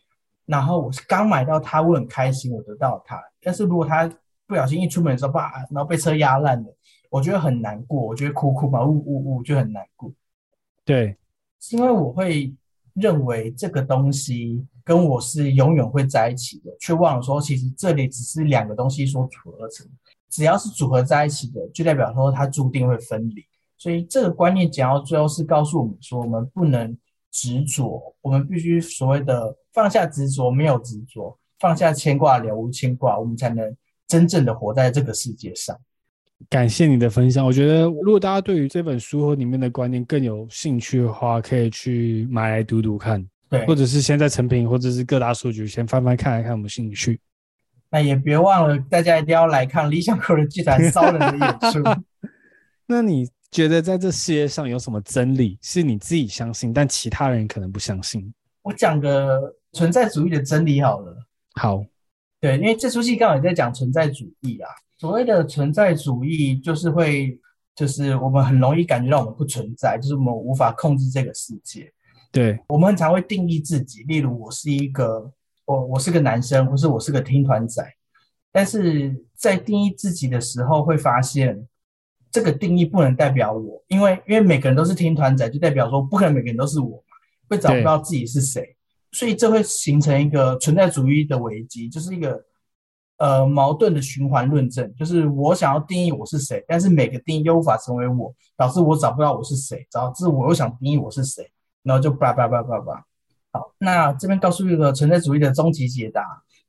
S2: 然后我刚买到它，我很开心，我得到它。但是如果它不小心一出门的时候，啪，然后被车压烂了，我觉得很难过，我觉得哭哭嘛，呜呜呜，就很难过。
S1: 对，
S2: 是因为我会认为这个东西。跟我是永远会在一起的，却忘了说，其实这里只是两个东西所组合成。只要是组合在一起的，就代表说它注定会分离。所以这个观念讲到最后是告诉我们说，我们不能执着，我们必须所谓的放下执着，没有执着，放下牵挂，了无牵挂，我们才能真正的活在这个世界上。
S1: 感谢你的分享。我觉得，如果大家对于这本书和里面的观念更有兴趣的话，可以去买来读读看。
S2: 对，
S1: 或者是先在成品，或者是各大书局先翻翻看，看有没有兴趣。
S2: 那也别忘了，大家一定要来看理想国的剧团骚人的演出。
S1: 那你觉得在这世界上有什么真理是你自己相信，但其他人可能不相信？
S2: 我讲个存在主义的真理好了。
S1: 好，
S2: 对，因为这出戏刚好也在讲存在主义啊。所谓的存在主义，就是会，就是我们很容易感觉到我们不存在，就是我们无法控制这个世界。
S1: 对，
S2: 我们很常会定义自己，例如我是一个我我是个男生，或是我是个听团仔。但是在定义自己的时候，会发现这个定义不能代表我，因为因为每个人都是听团仔，就代表说不可能每个人都是我嘛，会找不到自己是谁，所以这会形成一个存在主义的危机，就是一个呃矛盾的循环论证，就是我想要定义我是谁，但是每个定义又无法成为我，导致我找不到我是谁，导致我又想定义我是谁。然后就叭叭叭叭叭，好，那这边告诉一个存在主义的终极解答，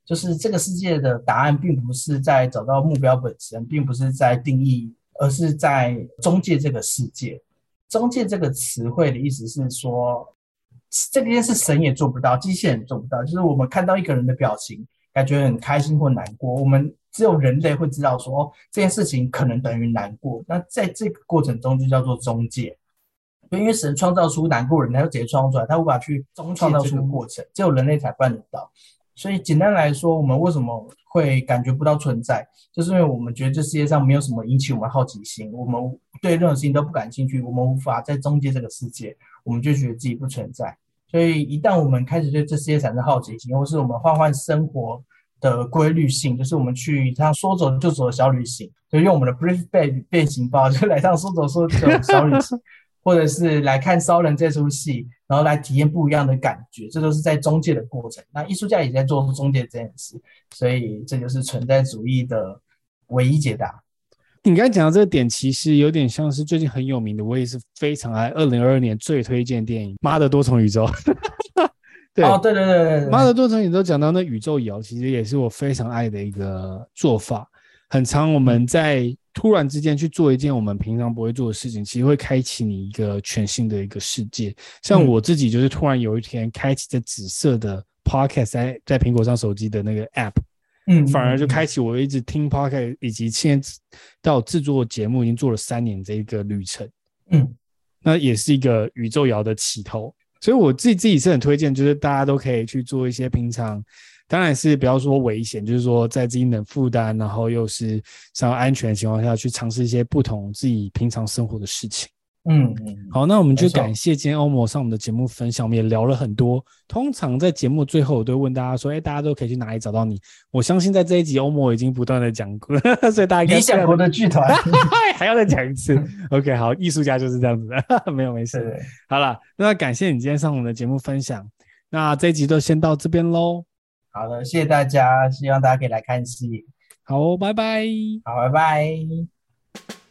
S2: 就是这个世界的答案并不是在找到目标本身，并不是在定义，而是在中介这个世界。中介这个词汇的意思是说，这件事神也做不到，机器人做不到。就是我们看到一个人的表情，感觉很开心或难过，我们只有人类会知道说，哦，这件事情可能等于难过。那在这个过程中就叫做中介。因为神创造出难过人，他就直接创造出来，他无法去中创造出过程，只有人类才办得到。所以简单来说，我们为什么会感觉不到存在，就是因为我们觉得这世界上没有什么引起我们好奇心，我们对任何事情都不感兴趣，我们无法在中介这个世界，我们就觉得自己不存在。所以一旦我们开始对这世界产生好奇心，或是我们换换生活的规律性，就是我们去一趟说走就走的小旅行，就用我们的 brief bag 变形包，就来趟说走说走的小旅行。或者是来看骚人这出戏，然后来体验不一样的感觉，这都是在中介的过程。那艺术家也在做中介这件事，所以这就是存在主义的唯一解答。
S1: 你刚才讲到这个点，其实有点像是最近很有名的，我也是非常爱。二零二二年最推荐电影《妈的多重宇宙》对。
S2: 哦，对对对对，对，
S1: 妈的多重宇宙讲到那宇宙摇，其实也是我非常爱的一个做法。很常我们在。突然之间去做一件我们平常不会做的事情，其实会开启你一个全新的一个世界。像我自己就是突然有一天开启这紫色的 Podcast 在在苹果上手机的那个 App，嗯，反而就开启我一直听 Podcast 以及现在到制作节目已经做了三年这一个旅程，嗯，那也是一个宇宙摇的起头。所以我自己自己是很推荐，就是大家都可以去做一些平常。当然是不要说危险，就是说在自己能负担，然后又是相对安全的情况下去尝试一些不同自己平常生活的事情。
S2: 嗯嗯，
S1: 好，那我们就感谢今天欧摩上我们的节目分享，我们也聊了很多。通常在节目最后，我都会问大家说：“哎，大家都可以去哪里找到你？”我相信在这一集，欧摩已经不断的讲过了，所以大家
S2: 理想国的剧团
S1: 还要再讲一次。OK，好，艺术家就是这样子的，没有没事。好了，那感谢你今天上我们的节目分享。那这一集就先到这边喽。
S2: 好的谢谢大家希望大家可以来看戏。
S1: 好拜拜。
S2: 好拜拜。